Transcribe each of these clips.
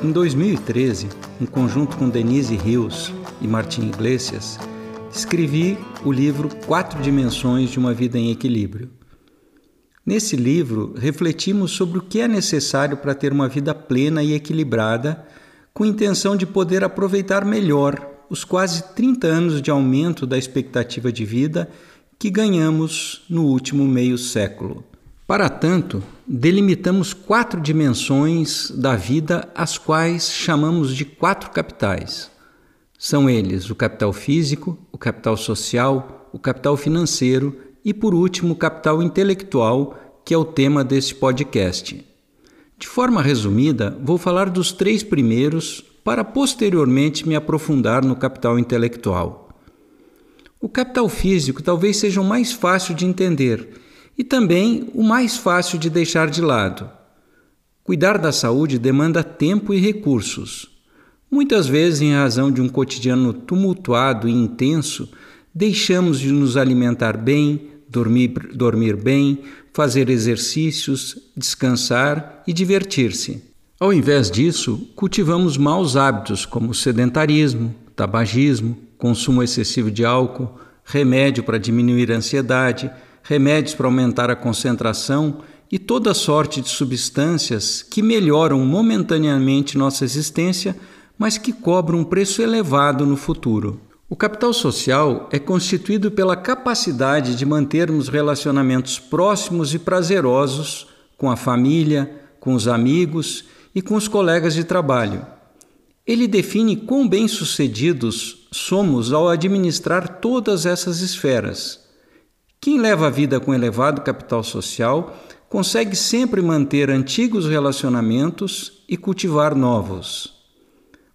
Em 2013, em conjunto com Denise Rios e Martim Iglesias, escrevi o livro Quatro Dimensões de uma Vida em Equilíbrio. Nesse livro, refletimos sobre o que é necessário para ter uma vida plena e equilibrada, com intenção de poder aproveitar melhor os quase 30 anos de aumento da expectativa de vida que ganhamos no último meio século. Para tanto, delimitamos quatro dimensões da vida, as quais chamamos de quatro capitais. São eles o capital físico, o capital social, o capital financeiro e, por último, o capital intelectual, que é o tema deste podcast. De forma resumida, vou falar dos três primeiros para posteriormente me aprofundar no capital intelectual. O capital físico talvez seja o mais fácil de entender e também o mais fácil de deixar de lado. Cuidar da saúde demanda tempo e recursos. Muitas vezes, em razão de um cotidiano tumultuado e intenso, deixamos de nos alimentar bem, dormir, dormir bem, fazer exercícios, descansar e divertir-se. Ao invés disso, cultivamos maus hábitos como sedentarismo, tabagismo, consumo excessivo de álcool, remédio para diminuir a ansiedade, remédios para aumentar a concentração e toda sorte de substâncias que melhoram momentaneamente nossa existência, mas que cobram um preço elevado no futuro. O capital social é constituído pela capacidade de mantermos relacionamentos próximos e prazerosos com a família, com os amigos e com os colegas de trabalho. Ele define quão bem-sucedidos somos ao administrar todas essas esferas. Quem leva a vida com elevado capital social consegue sempre manter antigos relacionamentos e cultivar novos.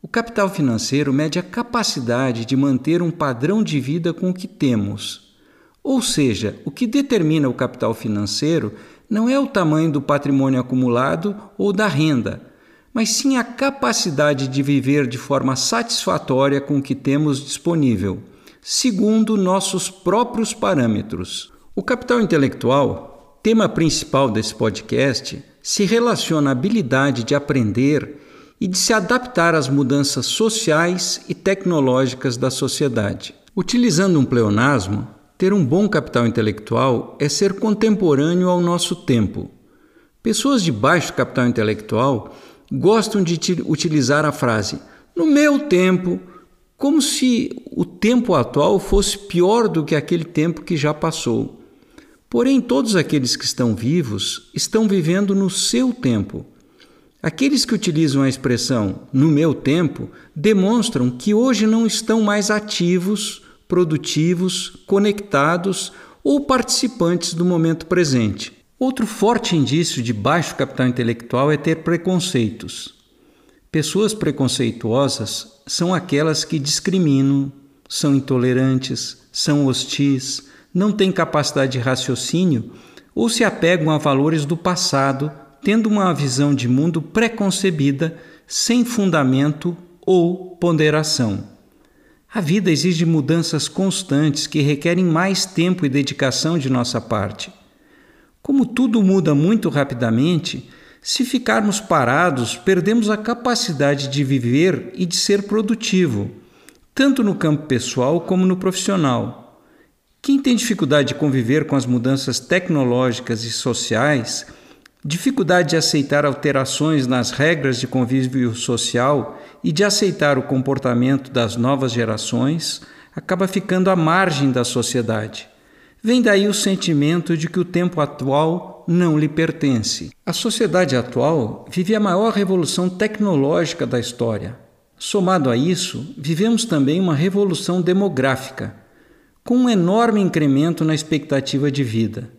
O capital financeiro mede a capacidade de manter um padrão de vida com o que temos. Ou seja, o que determina o capital financeiro não é o tamanho do patrimônio acumulado ou da renda mas sim a capacidade de viver de forma satisfatória com o que temos disponível, segundo nossos próprios parâmetros. O capital intelectual, tema principal desse podcast, se relaciona à habilidade de aprender e de se adaptar às mudanças sociais e tecnológicas da sociedade. Utilizando um pleonasmo, ter um bom capital intelectual é ser contemporâneo ao nosso tempo. Pessoas de baixo capital intelectual gostam de utilizar a frase no meu tempo, como se tempo atual fosse pior do que aquele tempo que já passou. Porém, todos aqueles que estão vivos estão vivendo no seu tempo. Aqueles que utilizam a expressão no meu tempo demonstram que hoje não estão mais ativos, produtivos, conectados ou participantes do momento presente. Outro forte indício de baixo capital intelectual é ter preconceitos. Pessoas preconceituosas são aquelas que discriminam, são intolerantes, são hostis, não têm capacidade de raciocínio ou se apegam a valores do passado, tendo uma visão de mundo preconcebida, sem fundamento ou ponderação. A vida exige mudanças constantes que requerem mais tempo e dedicação de nossa parte. Como tudo muda muito rapidamente, se ficarmos parados, perdemos a capacidade de viver e de ser produtivo, tanto no campo pessoal como no profissional. Quem tem dificuldade de conviver com as mudanças tecnológicas e sociais, dificuldade de aceitar alterações nas regras de convívio social e de aceitar o comportamento das novas gerações, acaba ficando à margem da sociedade. Vem daí o sentimento de que o tempo atual não lhe pertence. A sociedade atual vive a maior revolução tecnológica da história. Somado a isso, vivemos também uma revolução demográfica, com um enorme incremento na expectativa de vida.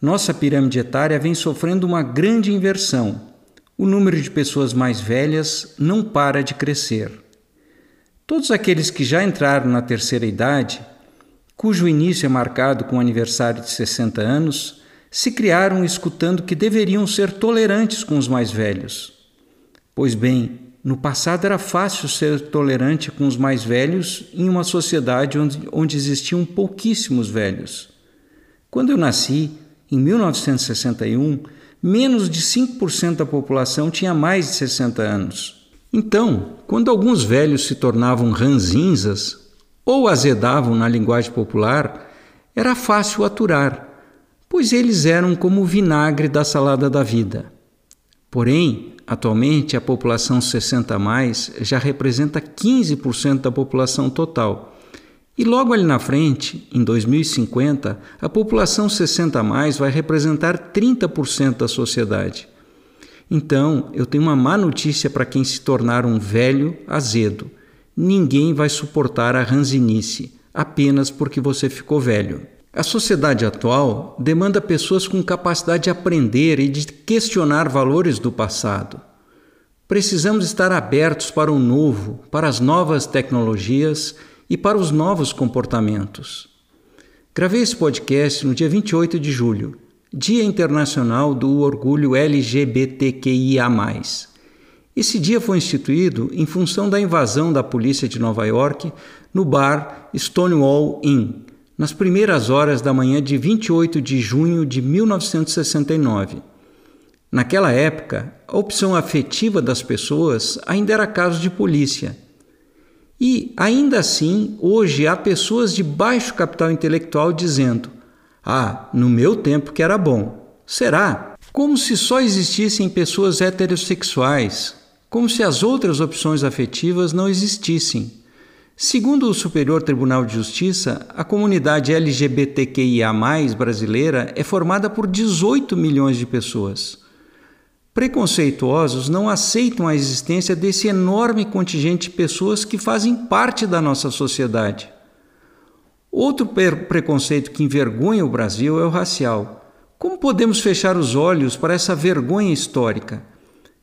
Nossa pirâmide etária vem sofrendo uma grande inversão. o número de pessoas mais velhas não para de crescer. Todos aqueles que já entraram na terceira idade, cujo início é marcado com o aniversário de 60 anos, se criaram escutando que deveriam ser tolerantes com os mais velhos. Pois bem, no passado era fácil ser tolerante com os mais velhos em uma sociedade onde, onde existiam pouquíssimos velhos. Quando eu nasci, em 1961, menos de 5% da população tinha mais de 60 anos. Então, quando alguns velhos se tornavam ranzinzas ou azedavam na linguagem popular, era fácil aturar, pois eles eram como o vinagre da salada da vida. Porém, atualmente a população 60 mais já representa 15% da população total. E logo ali na frente, em 2050, a população 60 mais vai representar 30% da sociedade. Então, eu tenho uma má notícia para quem se tornar um velho azedo. Ninguém vai suportar a ranzinice apenas porque você ficou velho. A sociedade atual demanda pessoas com capacidade de aprender e de questionar valores do passado. Precisamos estar abertos para o novo, para as novas tecnologias e para os novos comportamentos. Gravei esse podcast no dia 28 de julho, Dia Internacional do Orgulho LGBTQIA. Esse dia foi instituído em função da invasão da polícia de Nova York no bar Stonewall Inn nas primeiras horas da manhã de 28 de junho de 1969. Naquela época, a opção afetiva das pessoas ainda era caso de polícia. E, ainda assim, hoje há pessoas de baixo capital intelectual dizendo: Ah, no meu tempo que era bom. Será? Como se só existissem pessoas heterossexuais, como se as outras opções afetivas não existissem. Segundo o Superior Tribunal de Justiça, a comunidade LGBTQIA brasileira é formada por 18 milhões de pessoas. Preconceituosos não aceitam a existência desse enorme contingente de pessoas que fazem parte da nossa sociedade. Outro preconceito que envergonha o Brasil é o racial. Como podemos fechar os olhos para essa vergonha histórica?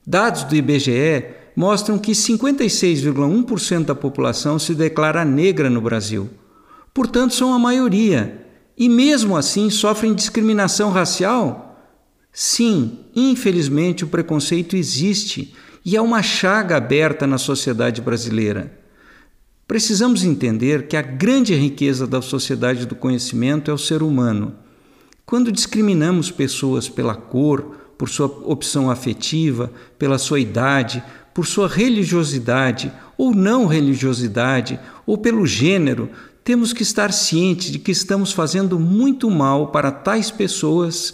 Dados do IBGE mostram que 56,1% da população se declara negra no Brasil. Portanto, são a maioria. E mesmo assim sofrem discriminação racial? Sim, infelizmente o preconceito existe e é uma chaga aberta na sociedade brasileira. Precisamos entender que a grande riqueza da sociedade do conhecimento é o ser humano. Quando discriminamos pessoas pela cor, por sua opção afetiva, pela sua idade, por sua religiosidade ou não religiosidade, ou pelo gênero, temos que estar cientes de que estamos fazendo muito mal para tais pessoas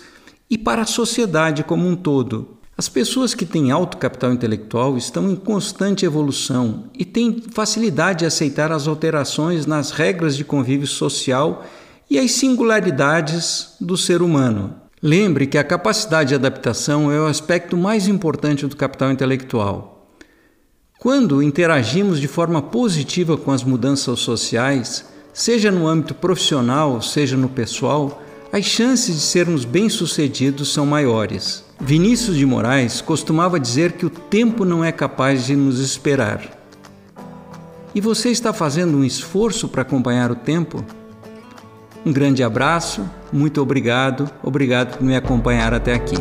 e para a sociedade como um todo. As pessoas que têm alto capital intelectual estão em constante evolução e têm facilidade de aceitar as alterações nas regras de convívio social e as singularidades do ser humano. Lembre que a capacidade de adaptação é o aspecto mais importante do capital intelectual. Quando interagimos de forma positiva com as mudanças sociais, seja no âmbito profissional, seja no pessoal, as chances de sermos bem-sucedidos são maiores. Vinícius de Moraes costumava dizer que o tempo não é capaz de nos esperar. E você está fazendo um esforço para acompanhar o tempo? Um grande abraço, muito obrigado, obrigado por me acompanhar até aqui.